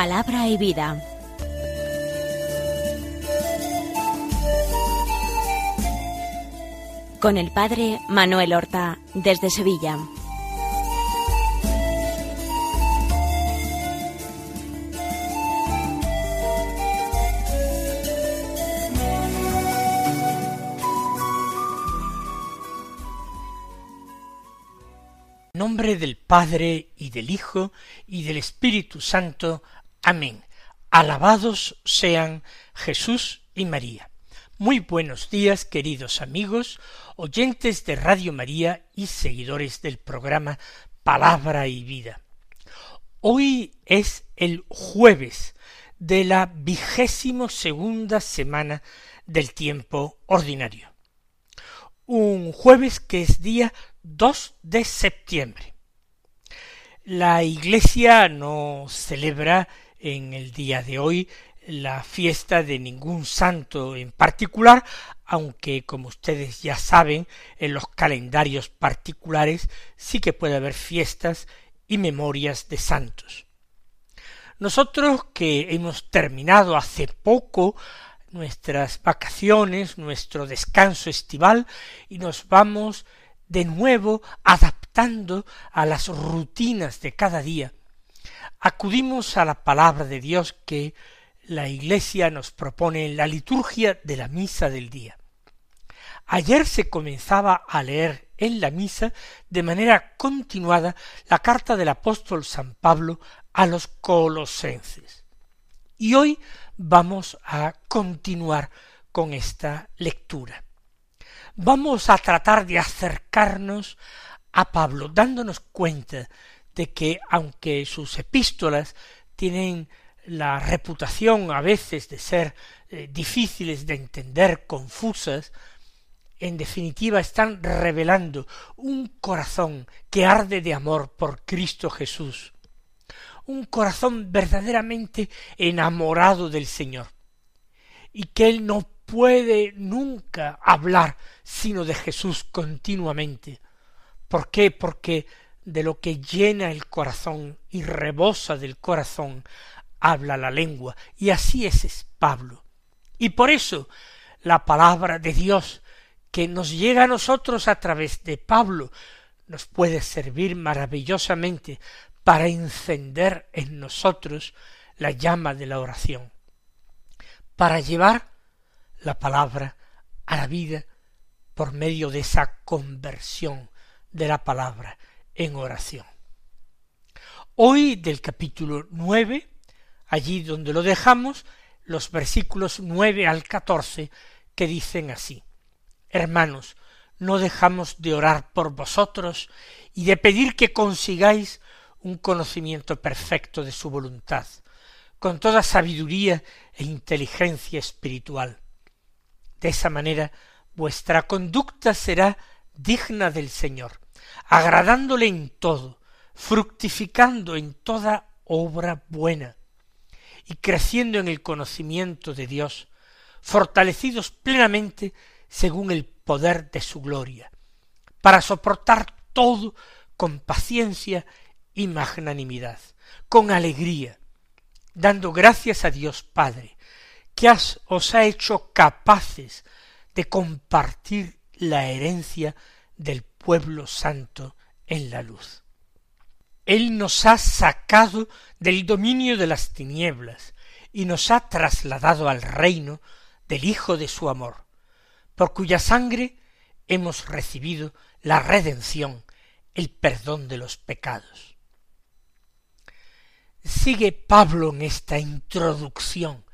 Palabra y vida. Con el padre Manuel Horta desde Sevilla. nombre del Padre y del Hijo y del Espíritu Santo. Amén. Alabados sean Jesús y María. Muy buenos días, queridos amigos, oyentes de Radio María y seguidores del programa Palabra y Vida. Hoy es el jueves de la vigésimo segunda semana del tiempo ordinario. Un jueves que es día 2 de septiembre. La Iglesia no celebra en el día de hoy la fiesta de ningún santo en particular, aunque como ustedes ya saben, en los calendarios particulares sí que puede haber fiestas y memorias de santos. Nosotros que hemos terminado hace poco nuestras vacaciones, nuestro descanso estival, y nos vamos de nuevo adaptando a las rutinas de cada día. Acudimos a la palabra de Dios que la Iglesia nos propone en la liturgia de la misa del día. Ayer se comenzaba a leer en la misa de manera continuada la carta del apóstol San Pablo a los colosenses. Y hoy vamos a continuar con esta lectura vamos a tratar de acercarnos a Pablo, dándonos cuenta de que aunque sus epístolas tienen la reputación a veces de ser eh, difíciles de entender, confusas, en definitiva están revelando un corazón que arde de amor por Cristo Jesús, un corazón verdaderamente enamorado del Señor, y que Él no puede nunca hablar sino de Jesús continuamente. ¿Por qué? Porque de lo que llena el corazón y rebosa del corazón habla la lengua. Y así es, Pablo. Y por eso la palabra de Dios que nos llega a nosotros a través de Pablo nos puede servir maravillosamente para encender en nosotros la llama de la oración, para llevar la palabra a la vida por medio de esa conversión de la palabra en oración. Hoy del capítulo nueve, allí donde lo dejamos, los versículos nueve al catorce, que dicen así Hermanos, no dejamos de orar por vosotros y de pedir que consigáis un conocimiento perfecto de su voluntad, con toda sabiduría e inteligencia espiritual, de esa manera vuestra conducta será digna del Señor, agradándole en todo, fructificando en toda obra buena, y creciendo en el conocimiento de Dios, fortalecidos plenamente según el poder de su gloria, para soportar todo con paciencia y magnanimidad, con alegría, dando gracias a Dios Padre, que os ha hecho capaces de compartir la herencia del pueblo santo en la luz. Él nos ha sacado del dominio de las tinieblas y nos ha trasladado al reino del Hijo de su amor, por cuya sangre hemos recibido la redención, el perdón de los pecados. Sigue Pablo en esta introducción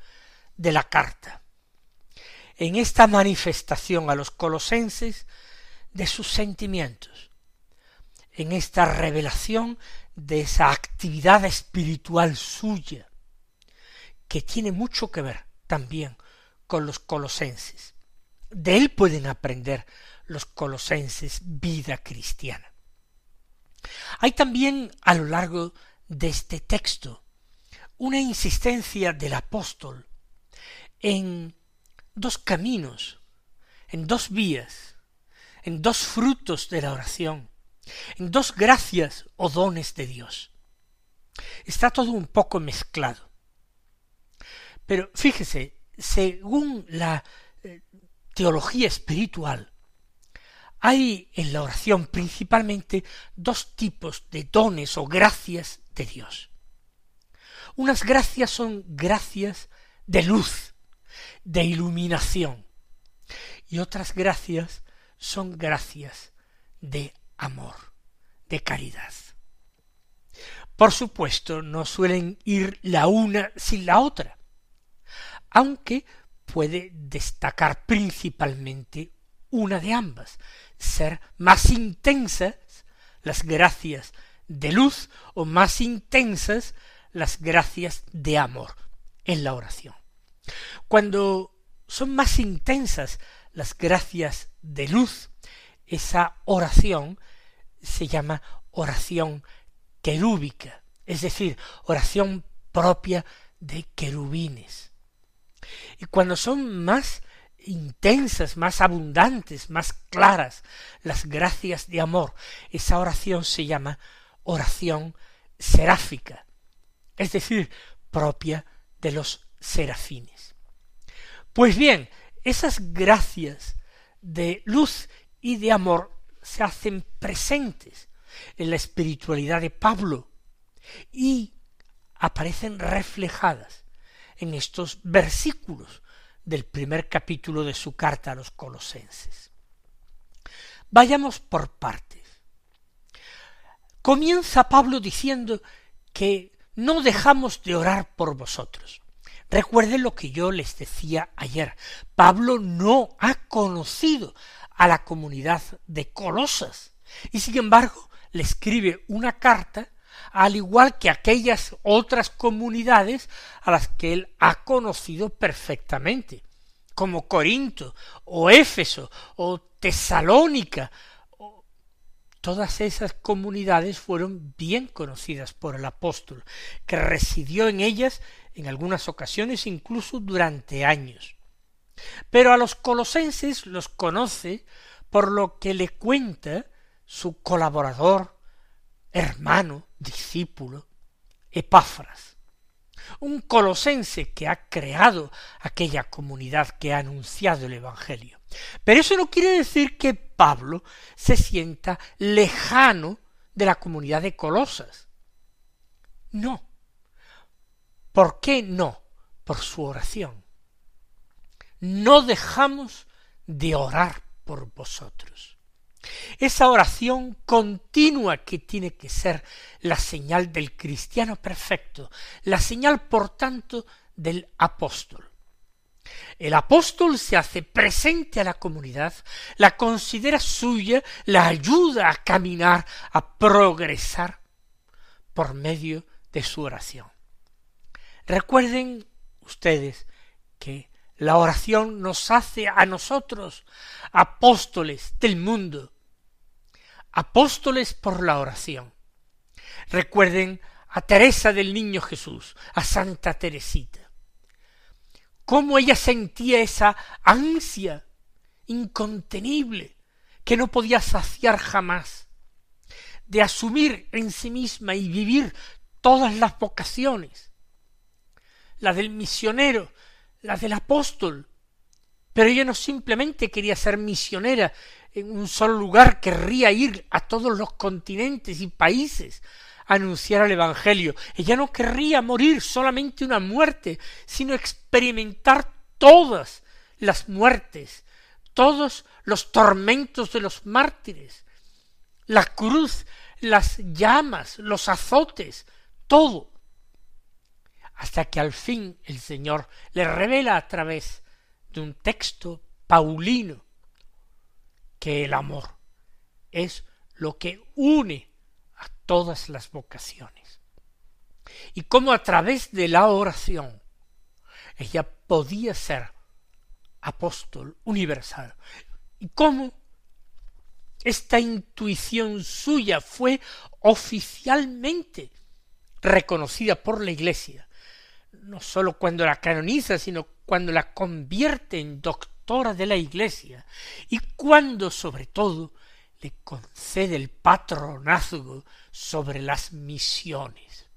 de la carta, en esta manifestación a los colosenses de sus sentimientos, en esta revelación de esa actividad espiritual suya, que tiene mucho que ver también con los colosenses. De él pueden aprender los colosenses vida cristiana. Hay también a lo largo de este texto una insistencia del apóstol en dos caminos, en dos vías, en dos frutos de la oración, en dos gracias o dones de Dios. Está todo un poco mezclado. Pero fíjese, según la eh, teología espiritual, hay en la oración principalmente dos tipos de dones o gracias de Dios. Unas gracias son gracias de luz, de iluminación, y otras gracias son gracias de amor, de caridad. Por supuesto, no suelen ir la una sin la otra, aunque puede destacar principalmente una de ambas, ser más intensas las gracias de luz o más intensas las gracias de amor en la oración. Cuando son más intensas las gracias de luz, esa oración se llama oración querúbica, es decir, oración propia de querubines. Y cuando son más intensas, más abundantes, más claras las gracias de amor, esa oración se llama oración seráfica, es decir, propia de los serafines. Pues bien, esas gracias de luz y de amor se hacen presentes en la espiritualidad de Pablo y aparecen reflejadas en estos versículos del primer capítulo de su carta a los colosenses. Vayamos por partes. Comienza Pablo diciendo que no dejamos de orar por vosotros. Recuerden lo que yo les decía ayer. Pablo no ha conocido a la comunidad de Colosas y sin embargo le escribe una carta al igual que aquellas otras comunidades a las que él ha conocido perfectamente, como Corinto, o Éfeso, o Tesalónica. Todas esas comunidades fueron bien conocidas por el apóstol, que residió en ellas en algunas ocasiones incluso durante años. Pero a los colosenses los conoce por lo que le cuenta su colaborador, hermano, discípulo, Epáfras, un colosense que ha creado aquella comunidad que ha anunciado el Evangelio. Pero eso no quiere decir que Pablo se sienta lejano de la comunidad de Colosas. No. ¿Por qué no? Por su oración. No dejamos de orar por vosotros. Esa oración continua que tiene que ser la señal del cristiano perfecto, la señal, por tanto, del apóstol. El apóstol se hace presente a la comunidad, la considera suya, la ayuda a caminar, a progresar por medio de su oración. Recuerden ustedes que la oración nos hace a nosotros apóstoles del mundo, apóstoles por la oración. Recuerden a Teresa del Niño Jesús, a Santa Teresita. Cómo ella sentía esa ansia incontenible que no podía saciar jamás, de asumir en sí misma y vivir todas las vocaciones, la del misionero, la del apóstol, pero ella no simplemente quería ser misionera en un solo lugar, querría ir a todos los continentes y países a anunciar el Evangelio. Ella no querría morir solamente una muerte, sino experimentar todas las muertes, todos los tormentos de los mártires, la cruz, las llamas, los azotes, todo, hasta que al fin el Señor le revela a través de un texto paulino que el amor es lo que une a todas las vocaciones. Y cómo a través de la oración ella podía ser apóstol universal. Y cómo esta intuición suya fue oficialmente reconocida por la Iglesia, no sólo cuando la canoniza, sino cuando la convierte en doctora de la Iglesia y cuando sobre todo le concede el patronazgo sobre las misiones.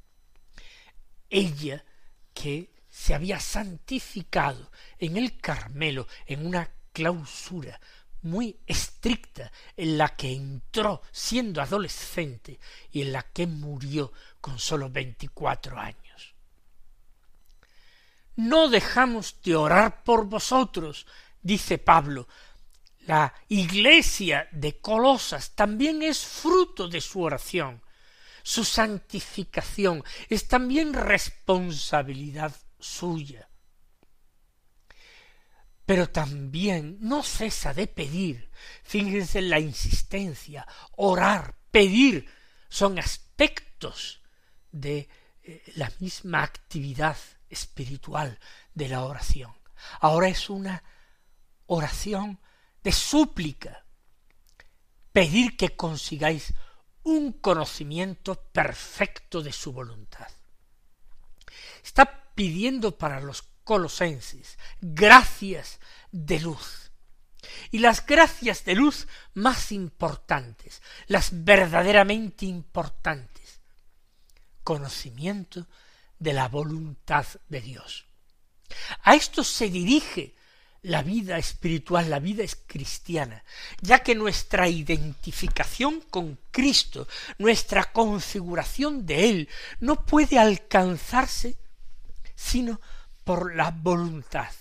Ella que se había santificado en el Carmelo en una clausura muy estricta en la que entró siendo adolescente y en la que murió con sólo veinticuatro años. No dejamos de orar por vosotros, dice Pablo. La iglesia de Colosas también es fruto de su oración. Su santificación es también responsabilidad suya pero también no cesa de pedir. Fíjense en la insistencia, orar, pedir, son aspectos de eh, la misma actividad espiritual de la oración. Ahora es una oración de súplica, pedir que consigáis un conocimiento perfecto de su voluntad. Está pidiendo para los colosenses, gracias de luz. Y las gracias de luz más importantes, las verdaderamente importantes, conocimiento de la voluntad de Dios. A esto se dirige la vida espiritual, la vida es cristiana, ya que nuestra identificación con Cristo, nuestra configuración de Él, no puede alcanzarse sino por la voluntad,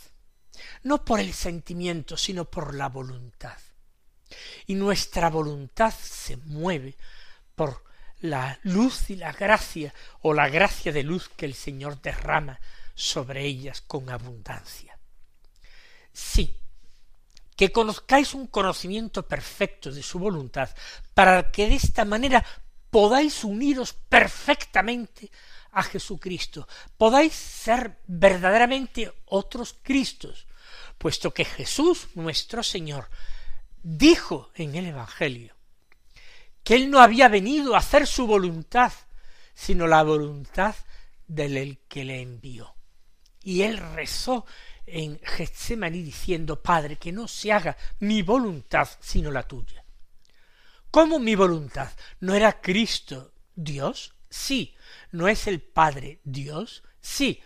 no por el sentimiento, sino por la voluntad. Y nuestra voluntad se mueve por la luz y la gracia, o la gracia de luz que el Señor derrama sobre ellas con abundancia. Sí, que conozcáis un conocimiento perfecto de su voluntad, para que de esta manera podáis uniros perfectamente a Jesucristo, podáis ser verdaderamente otros Cristos, puesto que Jesús nuestro Señor dijo en el Evangelio que Él no había venido a hacer su voluntad, sino la voluntad del que le envió. Y Él rezó en Getsemaní diciendo, Padre, que no se haga mi voluntad sino la tuya. ¿Cómo mi voluntad? ¿No era Cristo Dios? Sí, ¿No es el Padre Dios? Sí.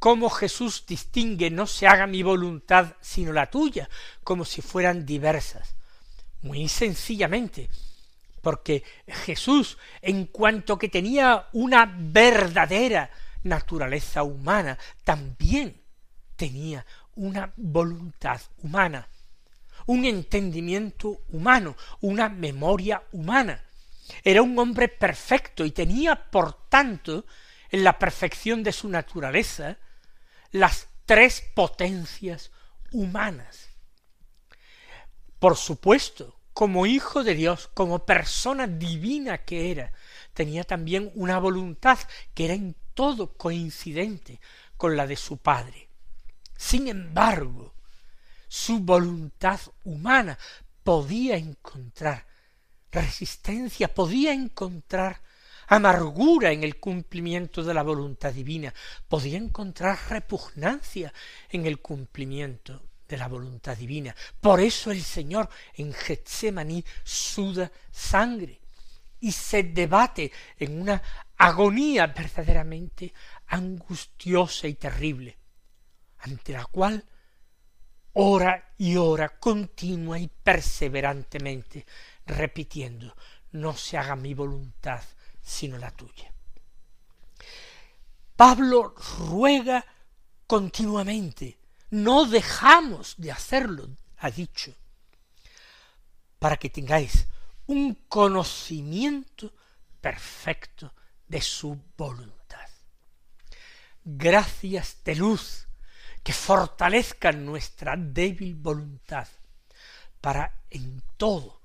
¿Cómo Jesús distingue no se haga mi voluntad sino la tuya, como si fueran diversas? Muy sencillamente, porque Jesús, en cuanto que tenía una verdadera naturaleza humana, también tenía una voluntad humana, un entendimiento humano, una memoria humana. Era un hombre perfecto y tenía, por tanto, en la perfección de su naturaleza, las tres potencias humanas. Por supuesto, como hijo de Dios, como persona divina que era, tenía también una voluntad que era en todo coincidente con la de su Padre. Sin embargo, su voluntad humana podía encontrar resistencia, podía encontrar amargura en el cumplimiento de la voluntad divina, podía encontrar repugnancia en el cumplimiento de la voluntad divina. Por eso el Señor en Getsemaní suda sangre y se debate en una agonía verdaderamente angustiosa y terrible, ante la cual ora y ora continua y perseverantemente repitiendo, no se haga mi voluntad sino la tuya. Pablo ruega continuamente, no dejamos de hacerlo, ha dicho, para que tengáis un conocimiento perfecto de su voluntad. Gracias de luz que fortalezcan nuestra débil voluntad para en todo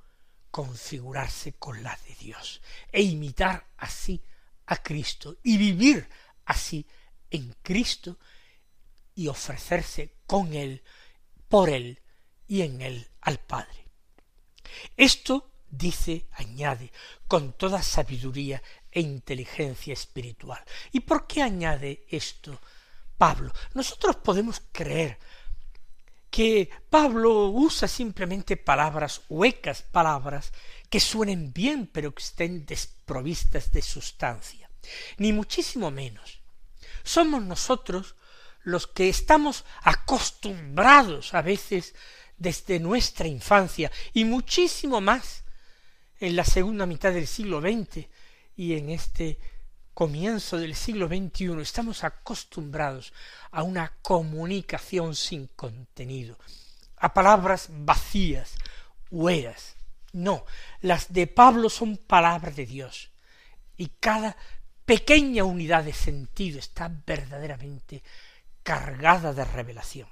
configurarse con la de Dios e imitar así a Cristo y vivir así en Cristo y ofrecerse con Él, por Él y en Él al Padre. Esto dice, añade, con toda sabiduría e inteligencia espiritual. ¿Y por qué añade esto Pablo? Nosotros podemos creer que Pablo usa simplemente palabras huecas, palabras que suenen bien pero que estén desprovistas de sustancia, ni muchísimo menos. Somos nosotros los que estamos acostumbrados a veces desde nuestra infancia y muchísimo más en la segunda mitad del siglo XX y en este comienzo del siglo XXI estamos acostumbrados a una comunicación sin contenido, a palabras vacías, hueras. No, las de Pablo son palabras de Dios, y cada pequeña unidad de sentido está verdaderamente cargada de revelación.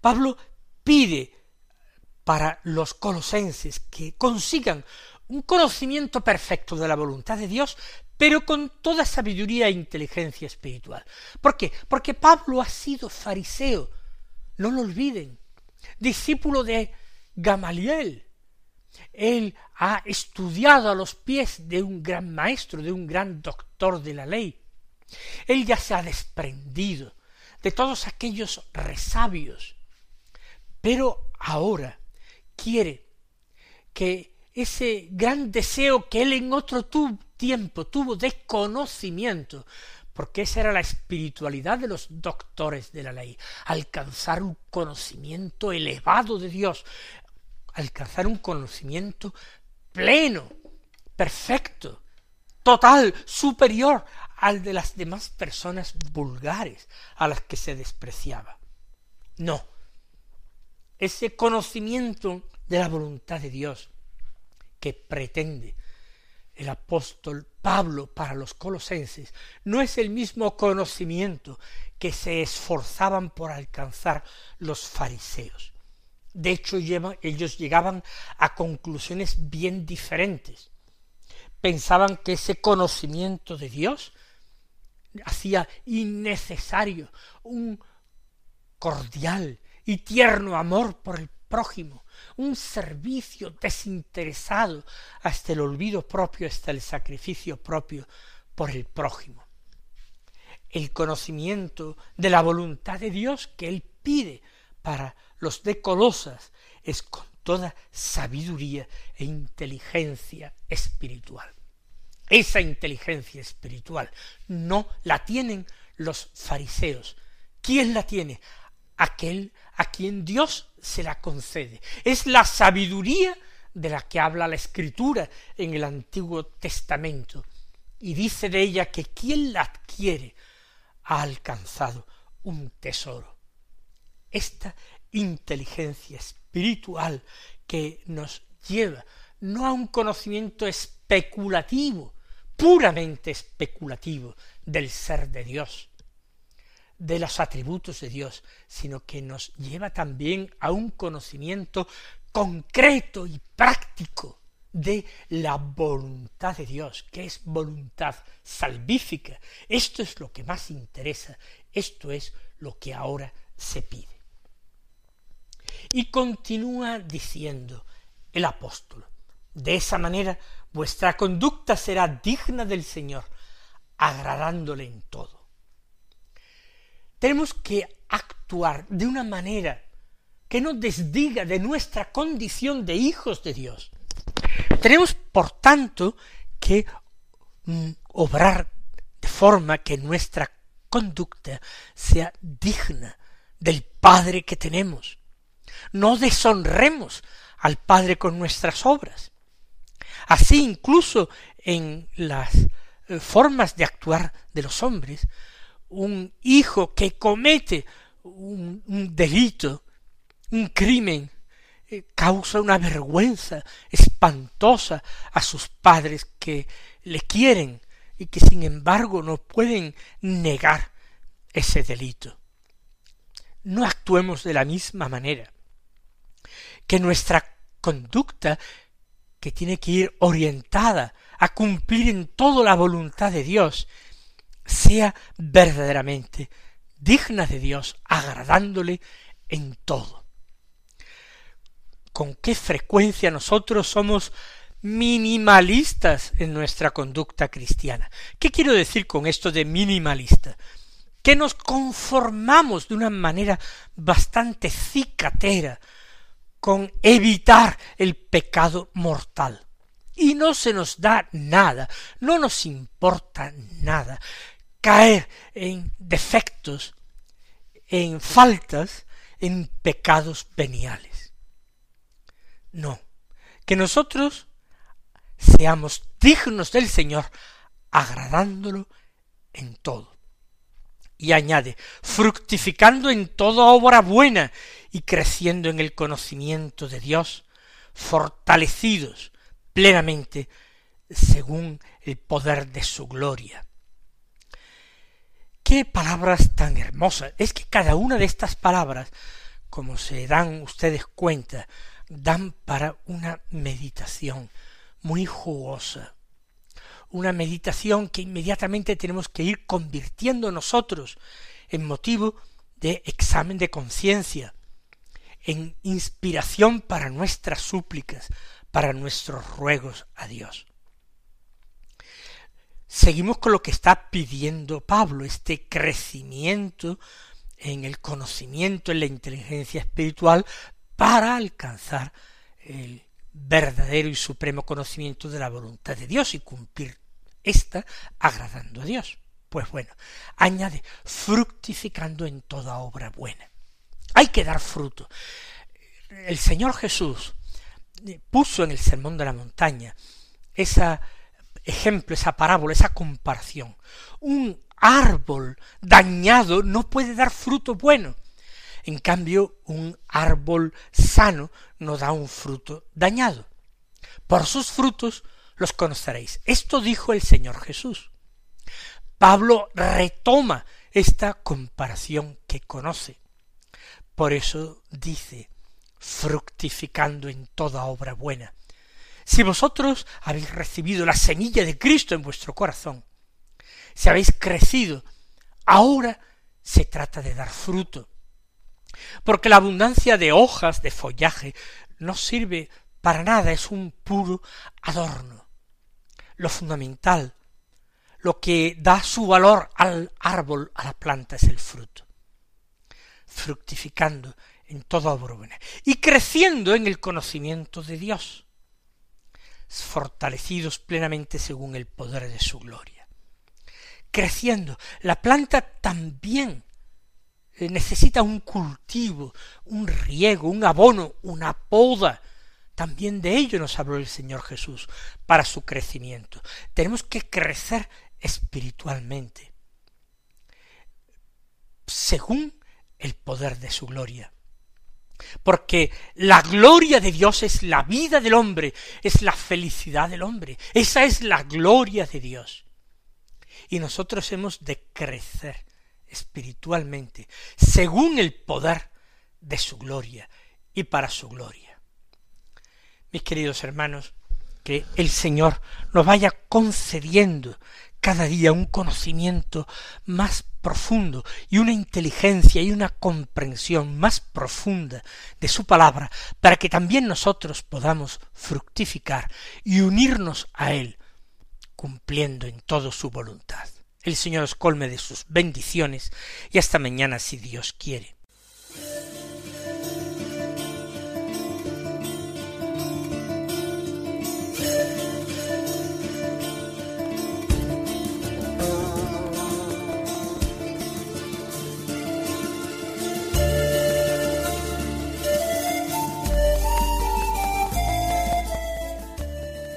Pablo pide para los colosenses que consigan un conocimiento perfecto de la voluntad de Dios, pero con toda sabiduría e inteligencia espiritual. ¿Por qué? Porque Pablo ha sido fariseo, no lo olviden, discípulo de Gamaliel. Él ha estudiado a los pies de un gran maestro, de un gran doctor de la ley. Él ya se ha desprendido de todos aquellos resabios, pero ahora quiere que ese gran deseo que él en otro tiempo tuvo de conocimiento, porque esa era la espiritualidad de los doctores de la ley, alcanzar un conocimiento elevado de Dios, alcanzar un conocimiento pleno, perfecto, total, superior al de las demás personas vulgares a las que se despreciaba. No, ese conocimiento de la voluntad de Dios que pretende el apóstol Pablo para los colosenses no es el mismo conocimiento que se esforzaban por alcanzar los fariseos. De hecho, ellos llegaban a conclusiones bien diferentes. Pensaban que ese conocimiento de Dios hacía innecesario un cordial y tierno amor por el prójimo, un servicio desinteresado hasta el olvido propio, hasta el sacrificio propio por el prójimo. El conocimiento de la voluntad de Dios que Él pide para los de Colosas es con toda sabiduría e inteligencia espiritual. Esa inteligencia espiritual no la tienen los fariseos. ¿Quién la tiene? aquel a quien Dios se la concede. Es la sabiduría de la que habla la Escritura en el Antiguo Testamento, y dice de ella que quien la adquiere ha alcanzado un tesoro. Esta inteligencia espiritual que nos lleva no a un conocimiento especulativo, puramente especulativo del ser de Dios, de los atributos de Dios, sino que nos lleva también a un conocimiento concreto y práctico de la voluntad de Dios, que es voluntad salvífica. Esto es lo que más interesa, esto es lo que ahora se pide. Y continúa diciendo el apóstol, de esa manera vuestra conducta será digna del Señor, agradándole en todo tenemos que actuar de una manera que no desdiga de nuestra condición de hijos de Dios. Tenemos, por tanto, que mm, obrar de forma que nuestra conducta sea digna del Padre que tenemos. No deshonremos al Padre con nuestras obras. Así incluso en las eh, formas de actuar de los hombres, un hijo que comete un, delito, un crimen, eh, causa una vergüenza espantosa a sus padres que le quieren y que sin embargo no pueden negar ese delito. No actuemos de la misma manera. Que nuestra conducta, que tiene que ir orientada a cumplir en todo la voluntad de Dios sea verdaderamente digna de Dios, agradándole en todo. ¿Con qué frecuencia nosotros somos minimalistas en nuestra conducta cristiana? ¿Qué quiero decir con esto de minimalista? Que nos conformamos de una manera bastante cicatera con evitar el pecado mortal. Y no se nos da nada, no nos importa nada caer en defectos en faltas, en pecados veniales. No, que nosotros seamos dignos del Señor, agradándolo en todo. Y añade, fructificando en toda obra buena y creciendo en el conocimiento de Dios, fortalecidos plenamente según el poder de su gloria. Qué palabras tan hermosas. Es que cada una de estas palabras, como se dan ustedes cuenta, dan para una meditación muy jugosa. Una meditación que inmediatamente tenemos que ir convirtiendo nosotros en motivo de examen de conciencia, en inspiración para nuestras súplicas, para nuestros ruegos a Dios. Seguimos con lo que está pidiendo Pablo, este crecimiento en el conocimiento, en la inteligencia espiritual, para alcanzar el verdadero y supremo conocimiento de la voluntad de Dios y cumplir ésta agradando a Dios. Pues bueno, añade, fructificando en toda obra buena. Hay que dar fruto. El Señor Jesús puso en el Sermón de la Montaña ese ejemplo, esa parábola, esa comparación. Un árbol dañado no puede dar fruto bueno. En cambio, un árbol sano no da un fruto dañado. Por sus frutos los conoceréis. Esto dijo el Señor Jesús. Pablo retoma esta comparación que conoce. Por eso dice, fructificando en toda obra buena. Si vosotros habéis recibido la semilla de Cristo en vuestro corazón, si habéis crecido, ahora se trata de dar fruto. Porque la abundancia de hojas, de follaje, no sirve para nada, es un puro adorno. Lo fundamental, lo que da su valor al árbol, a la planta, es el fruto. Fructificando en toda obra y creciendo en el conocimiento de Dios, fortalecidos plenamente según el poder de su gloria. Creciendo, la planta también eh, necesita un cultivo, un riego, un abono, una poda. También de ello nos habló el Señor Jesús para su crecimiento. Tenemos que crecer espiritualmente según el poder de su gloria porque la gloria de Dios es la vida del hombre, es la felicidad del hombre, esa es la gloria de Dios. Y nosotros hemos de crecer espiritualmente según el poder de su gloria y para su gloria. Mis queridos hermanos, que el Señor nos vaya concediendo cada día un conocimiento más profundo y una inteligencia y una comprensión más profunda de su palabra para que también nosotros podamos fructificar y unirnos a Él, cumpliendo en todo su voluntad. El Señor os colme de sus bendiciones y hasta mañana si Dios quiere.